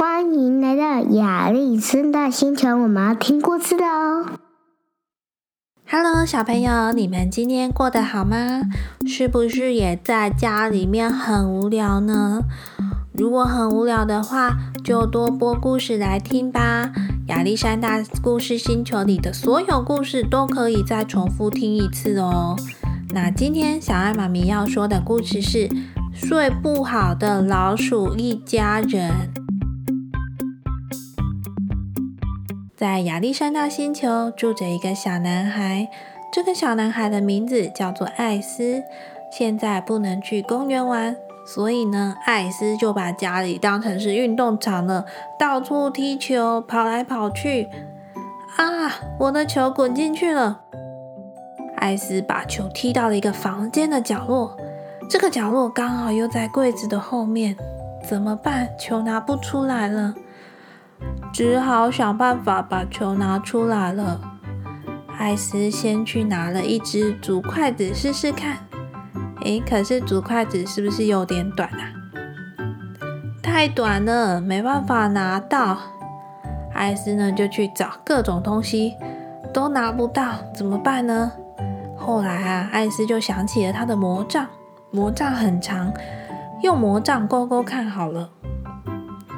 欢迎来到亚历森大星球，我们要听故事的哦。Hello，小朋友，你们今天过得好吗？是不是也在家里面很无聊呢？如果很无聊的话，就多播故事来听吧。亚历山大故事星球里的所有故事都可以再重复听一次哦。那今天小爱妈咪要说的故事是《睡不好的老鼠一家人》。在亚历山大星球住着一个小男孩，这个小男孩的名字叫做艾斯。现在不能去公园玩，所以呢，艾斯就把家里当成是运动场了，到处踢球，跑来跑去。啊，我的球滚进去了！艾斯把球踢到了一个房间的角落，这个角落刚好又在柜子的后面，怎么办？球拿不出来了。只好想办法把球拿出来了。艾斯先去拿了一只竹筷子试试看。诶，可是竹筷子是不是有点短啊？太短了，没办法拿到。艾斯呢就去找各种东西，都拿不到，怎么办呢？后来啊，艾斯就想起了他的魔杖，魔杖很长，用魔杖勾勾看好了。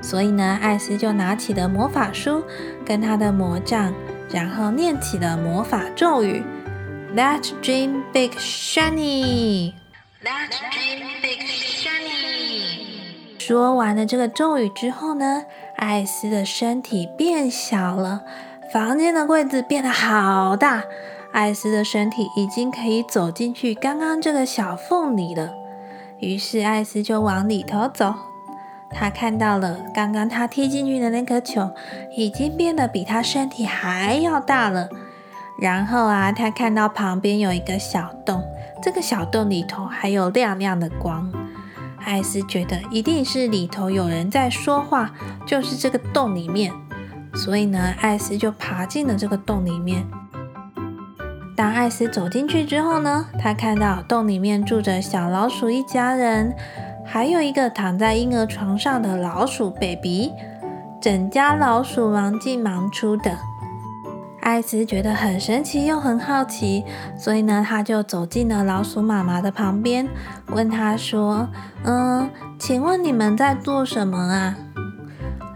所以呢，艾斯就拿起了魔法书跟他的魔杖，然后念起了魔法咒语：“That dream big shiny。That dream big shiny。说完了这个咒语之后呢，艾斯的身体变小了，房间的柜子变得好大，艾斯的身体已经可以走进去刚刚这个小缝里了。于是艾斯就往里头走。他看到了刚刚他踢进去的那颗球，已经变得比他身体还要大了。然后啊，他看到旁边有一个小洞，这个小洞里头还有亮亮的光。艾斯觉得一定是里头有人在说话，就是这个洞里面。所以呢，艾斯就爬进了这个洞里面。当艾斯走进去之后呢，他看到洞里面住着小老鼠一家人。还有一个躺在婴儿床上的老鼠 baby，整家老鼠忙进忙出的。艾斯觉得很神奇又很好奇，所以呢，他就走进了老鼠妈妈的旁边，问他说：“嗯，请问你们在做什么啊？”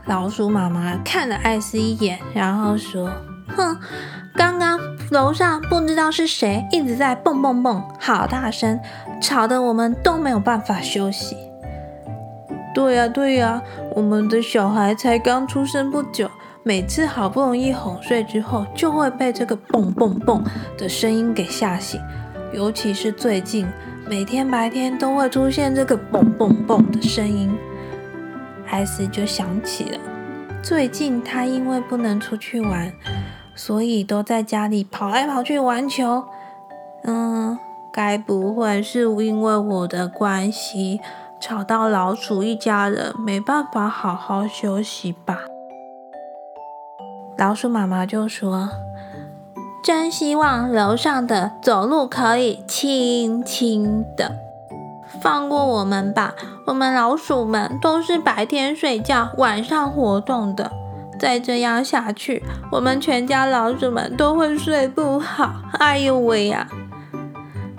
老鼠妈妈看了艾斯一眼，然后说：“哼，刚刚楼上不知道是谁一直在蹦蹦蹦，好大声。”吵得我们都没有办法休息。对呀，对呀，我们的小孩才刚出生不久，每次好不容易哄睡之后，就会被这个蹦蹦蹦的声音给吓醒。尤其是最近，每天白天都会出现这个蹦蹦蹦的声音。艾斯就想起了，最近他因为不能出去玩，所以都在家里跑来跑去玩球。嗯。该不会是因为我的关系吵到老鼠一家人没办法好好休息吧？老鼠妈妈就说：“真希望楼上的走路可以轻轻的，放过我们吧。我们老鼠们都是白天睡觉、晚上活动的，再这样下去，我们全家老鼠们都会睡不好。哎呦喂呀！”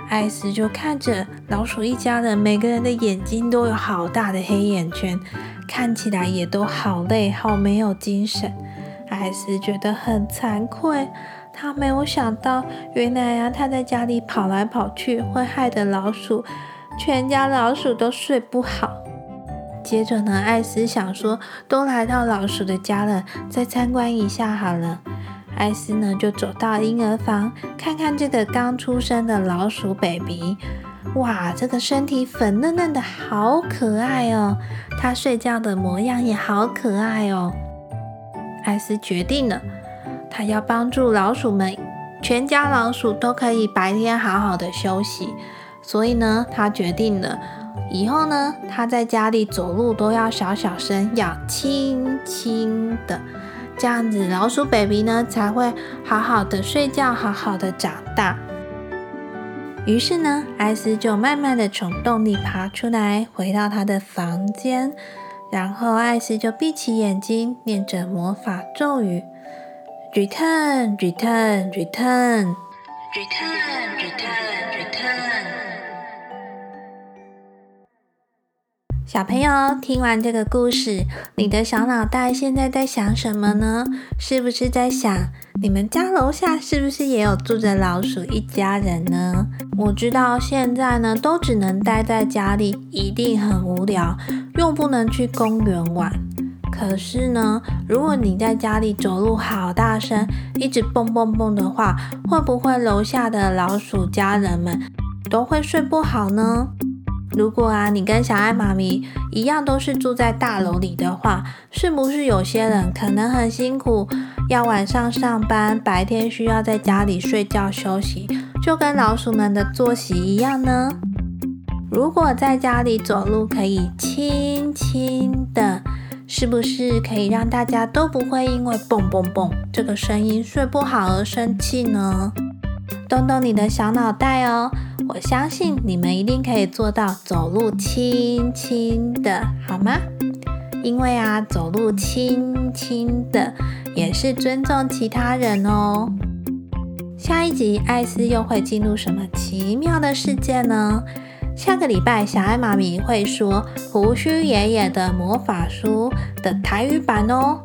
艾斯就看着老鼠一家人，每个人的眼睛都有好大的黑眼圈，看起来也都好累，好没有精神。艾斯觉得很惭愧，他没有想到，原来啊，他在家里跑来跑去，会害得老鼠全家老鼠都睡不好。接着呢，艾斯想说，都来到老鼠的家了，再参观一下好了。艾斯呢，就走到婴儿房，看看这个刚出生的老鼠 baby。哇，这个身体粉嫩嫩的，好可爱哦！它睡觉的模样也好可爱哦。艾斯决定了，他要帮助老鼠们，全家老鼠都可以白天好好的休息。所以呢，他决定了，以后呢，他在家里走路都要小小声，要轻轻的，这样子老鼠 baby 呢才会好好的睡觉，好好的长大。于是呢，艾斯就慢慢的从洞里爬出来，回到他的房间，然后艾斯就闭起眼睛，念着魔法咒语：Return，Return，Return，Return，Return，Return。小朋友，听完这个故事，你的小脑袋现在在想什么呢？是不是在想，你们家楼下是不是也有住着老鼠一家人呢？我知道现在呢，都只能待在家里，一定很无聊，又不能去公园玩。可是呢，如果你在家里走路好大声，一直蹦蹦蹦的话，会不会楼下的老鼠家人们都会睡不好呢？如果啊，你跟小爱妈咪一样都是住在大楼里的话，是不是有些人可能很辛苦，要晚上上班，白天需要在家里睡觉休息，就跟老鼠们的作息一样呢？如果在家里走路可以轻轻的，是不是可以让大家都不会因为蹦蹦蹦这个声音睡不好而生气呢？动动你的小脑袋哦！我相信你们一定可以做到走路轻轻的，好吗？因为啊，走路轻轻的也是尊重其他人哦。下一集艾斯又会进入什么奇妙的世界呢？下个礼拜小艾妈咪会说《胡须爷爷的魔法书》的台语版哦。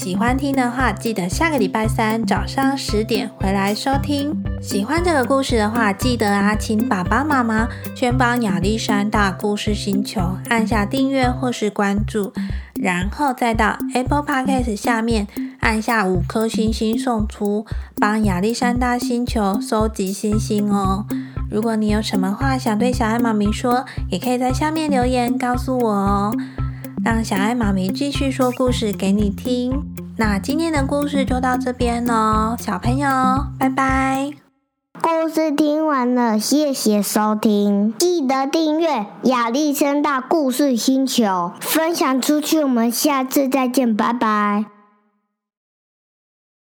喜欢听的话，记得下个礼拜三早上十点回来收听。喜欢这个故事的话，记得啊，请爸爸妈妈先帮亚历山大故事星球按下订阅或是关注，然后再到 Apple Podcast 下面按下五颗星星送出，帮亚历山大星球收集星星哦。如果你有什么话想对小爱妈咪说，也可以在下面留言告诉我哦。让小爱妈咪继续说故事给你听。那今天的故事就到这边喽，小朋友，拜拜。故事听完了，谢谢收听，记得订阅亚历山大故事星球，分享出去。我们下次再见，拜拜。